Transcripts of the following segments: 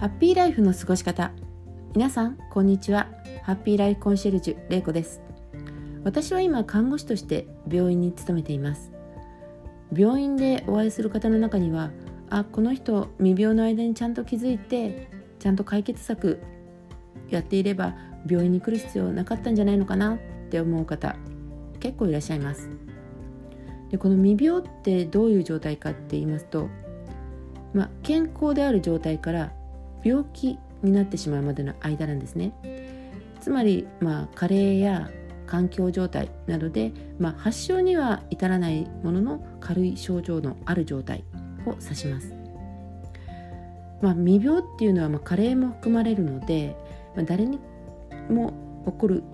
ハッピーライフの過ごし方。皆さんこんにちは。ハッピーライフコンシェルジュれいこです。私は今看護師として病院に勤めています。病院でお会いする方の中にはあこの人未病の間にちゃんと気づいてちゃんと解決策やっていれば病院に来る必要なかったんじゃないのかなって思う方結構いらっしゃいます。でこの未病ってどういう状態かって言いますと、まあ、健康である状態から病気になってしまうまでの間なんですね。つまり、まあ、加齢や環境状態などで、まあ、発症には至らないものの軽い症状のある状態を指します、まあ、未病っていうのは、まあ、加齢も含まれるので、まあ、誰にも起こる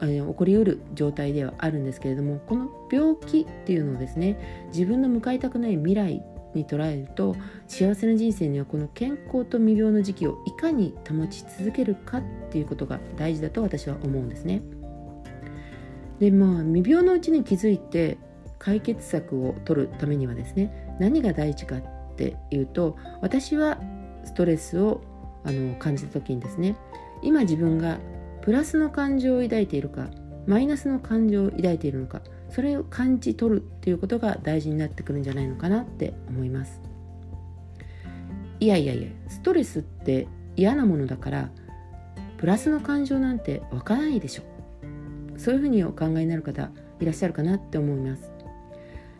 起こりうる状態ではあるんですけれどもこの病気っていうのをですね自分の向かいたくない未来に捉えると幸せな人生にはこの健康と未病の時期をいかに保ち続けるかっていうことが大事だと私は思うんですね。でまあ未病のうちに気づいて解決策を取るためにはですね何が大事かっていうと私はストレスをあの感じた時にですね今自分がプラスの感情を抱いているかマイナスの感情を抱いているのかそれを感じ取るっていうことが大事になってくるんじゃないのかなって思います。いやいやいやストレスって嫌なものだからプラスの感情なんて湧かないでしょ。そういうふうにお考えになる方いらっしゃるかなって思います。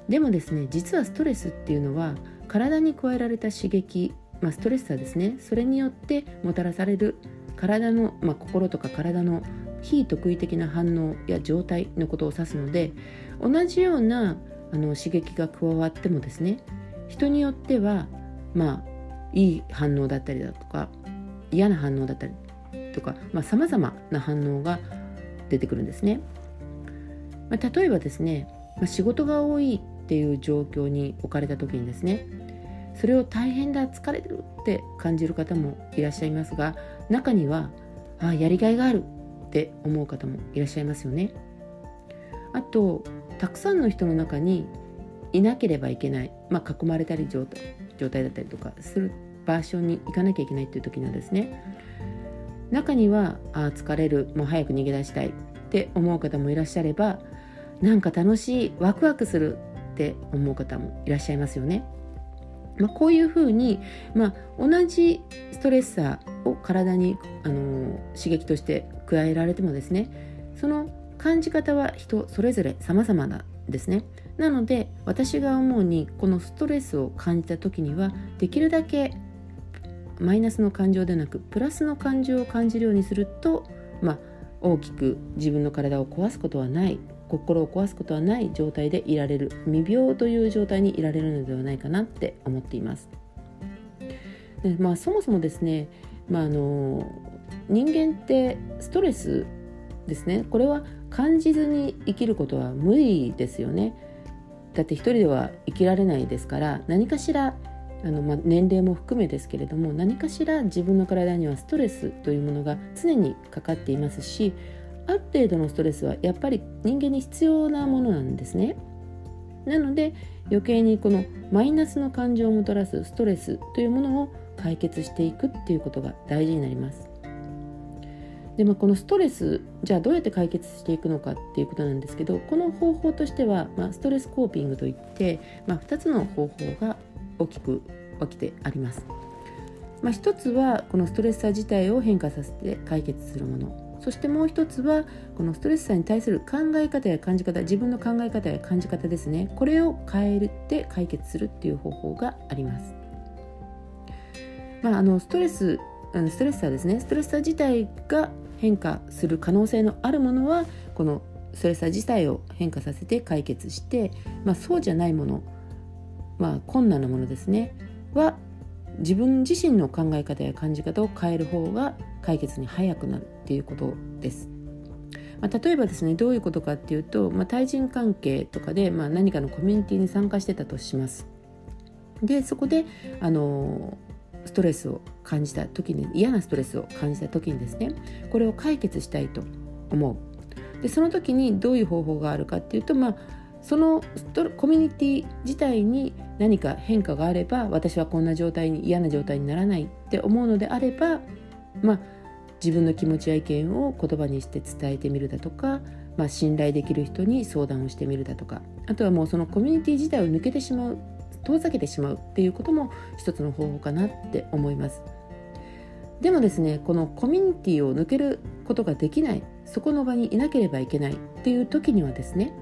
でもですね実はストレスっていうのは体に加えられた刺激、まあ、ストレスはですねそれによってもたらされる体の、まあ、心とか体の非得意的な反応や状態のことを指すので同じようなあの刺激が加わってもですね人によってはまあいい反応だったりだとか嫌な反応だったりとかさまざ、まな反応が出てくるんですね。まあ、例えばですね、まあ、仕事が多いっていう状況に置かれた時にですねそれを大変だ疲れてるって感じる方もいらっしゃいますが中にはあやりがいがあるって思う方もいらっしゃいますよね。あとたくさんの人の中にいなければいけない、まあ、囲まれたり状態状態だったりとかする場所に行かなきゃいけないっていう時にはですね中にはあ疲れるもう早く逃げ出したいって思う方もいらっしゃればなんか楽しいワクワクするって思う方もいらっしゃいますよね。まあ、こういうふうに、まあ、同じストレッサーを体に、あの刺激として加えられてもですねその感じ方は人それぞれ様々なんですねなので私が思うにこのストレスを感じた時にはできるだけマイナスの感情でなくプラスの感情を感じるようにすると、まあ、大きく自分の体を壊すことはない心を壊すことはない状態でいられる未病という状態にいられるのではないかなって思っています。でまあ、そもそもですね、まあ、あの人間ってストレスですねこれは感じずに生きることは無理ですよね。だって一人では生きられないですから何かしらあの、まあ、年齢も含めですけれども何かしら自分の体にはストレスというものが常にかかっていますしある程度のストレスはやっぱり人間に必要なものなんですね。なので余計にこのマイナスの感情をもたらすストレスというものを解決していくっていうことが大事になります。でまあ、このストレスじゃあどうやって解決していくのかっていうことなんですけどこの方法としては、まあ、ストレスコーピングといって、まあ、2つの方法が大きく分けてあります。まあ、1つはこのストレッサー自体を変化させて解決するものそしてもう一つはこのストレッサーに対する考え方や感じ方自分の考え方や感じ方ですねこれを変えて解決するっていう方法があります。まあ、あのストレスストレッサーですねストレッサー自体が変化する可能性のあるものはこのストレッサー自体を変化させて解決して、まあ、そうじゃないもの、まあ、困難なものですねは自分自身の考え方や感じ方を変える方が解決に早くなるっていうことです。まあ、例えばですねどういうことかっていうと、まあ、対人関係とかで、まあ、何かのコミュニティに参加してたとします。でそこであのストレスを感じた時に嫌なストレスを感じた時にですねこれを解決したいと思う。でその時にどういう方法があるかっていうと、まあ、そのコミュニティ自体に何か変化があれば私はこんな状態に嫌な状態にならないって思うのであればまあ自分の気持ちや意見を言葉にして伝えてみるだとか、まあ、信頼できる人に相談をしてみるだとかあとはもうそのコミュニティ自体を抜けてしまう遠ざけてしまうっていうことも一つの方法かなって思います。でもですねこのコミュニティを抜けることができないそこの場にいなければいけないっていう時にはですね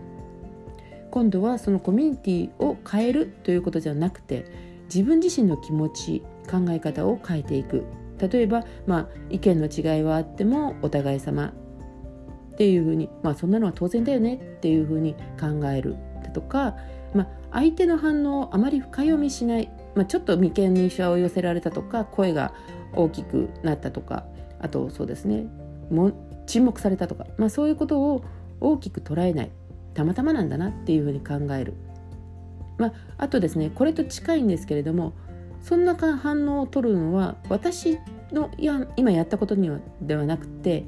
今度はそのコミュニティを変えるということじゃなくて自分自身の気持ち考え方を変えていく例えば、まあ、意見の違いはあってもお互い様っていうふうに、まあ、そんなのは当然だよねっていうふうに考えるだとか、まあ、相手の反応をあまり深読みしない、まあ、ちょっと眉間にしわを寄せられたとか声が大きくなったとかあとそうですねも沈黙されたとか、まあ、そういうことを大きく捉えない。たまたまなんだなっていうふうに考える、まあ、あとですねこれと近いんですけれどもそんな反応を取るのは私のや今やったことにはではなくて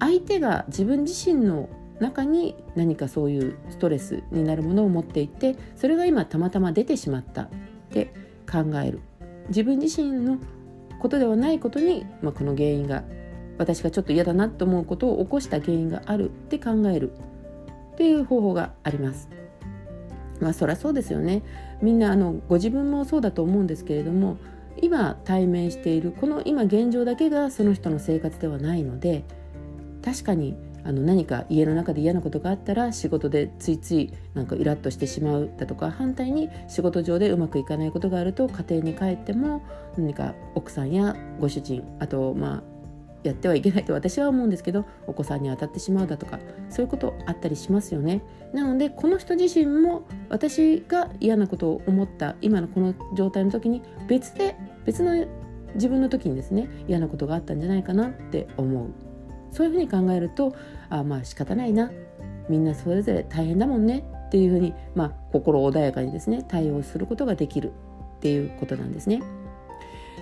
相手が自分自身の中に何かそういうストレスになるものを持っていてそれが今たまたま出てしまったって考える自分自身のことではないことに、まあ、この原因が私がちょっと嫌だなと思うことを起こした原因があるって考えるっていう方法があります。まあそりゃそうですよね。みんなあのご自分もそうだと思うんですけれども今対面しているこの今現状だけがその人の生活ではないので確かにあの何か家の中で嫌なことがあったら仕事でついついなんかイラッとしてしまうだとか反対に仕事上でうまくいかないことがあると家庭に帰っても何か奥さんやご主人あとまあやってはいけないと私は思うんですけどお子さんに当たってしまうだとかそういうことあったりしますよね。なのでこの人自身も私が嫌なことを思った今のこの状態の時に別で別の自分の時にですね嫌なことがあったんじゃないかなって思う。そういうふうに考えるとあまあ仕方ないな。みんなそれぞれ大変だもんね。っていうふうに、まあ、心穏やかにですね対応することができる。っていうことなんですね。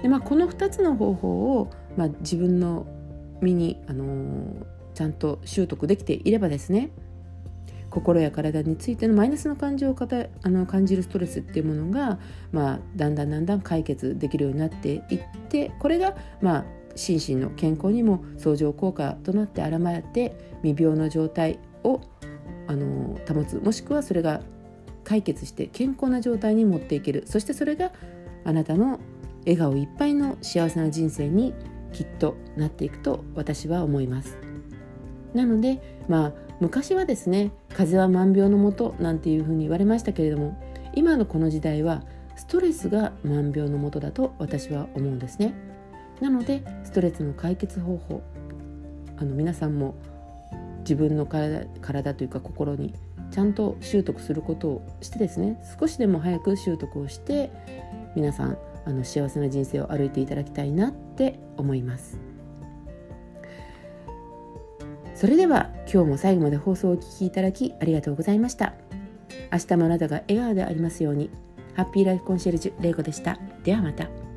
でまあ、この2つの方法を、まあ、自分の身に、あのー、ちゃんと習得できていればですね心や体についてのマイナスの感情をあの感じるストレスっていうものが、まあ、だんだんだんだん解決できるようになっていってこれが、まあ、心身の健康にも相乗効果となって現れて未病の状態をあの保つ。もしくはそれが解決して健康な状態に持っていける。そしてそれがあなたの笑顔いっぱいの幸せな人生にきっとなっていくと私は思います。なのでまあ昔はですね風邪は万病のもとなんていうふうに言われましたけれども今のこの時代はストレスが万病のもとだと私は思うんですね。なのでストレスの解決方法あの皆さんも自分の体体というか心にちゃんと習得することをしてですね少しでも早く習得をして皆さんあの幸せな人生を歩いていただきたいなって思います。それでは今日も最後まで放送をお聴きいただきありがとうございました。明日もあなたが笑顔でありますように。ハッピーライフコンシェルジュ玲子でした。ではまた。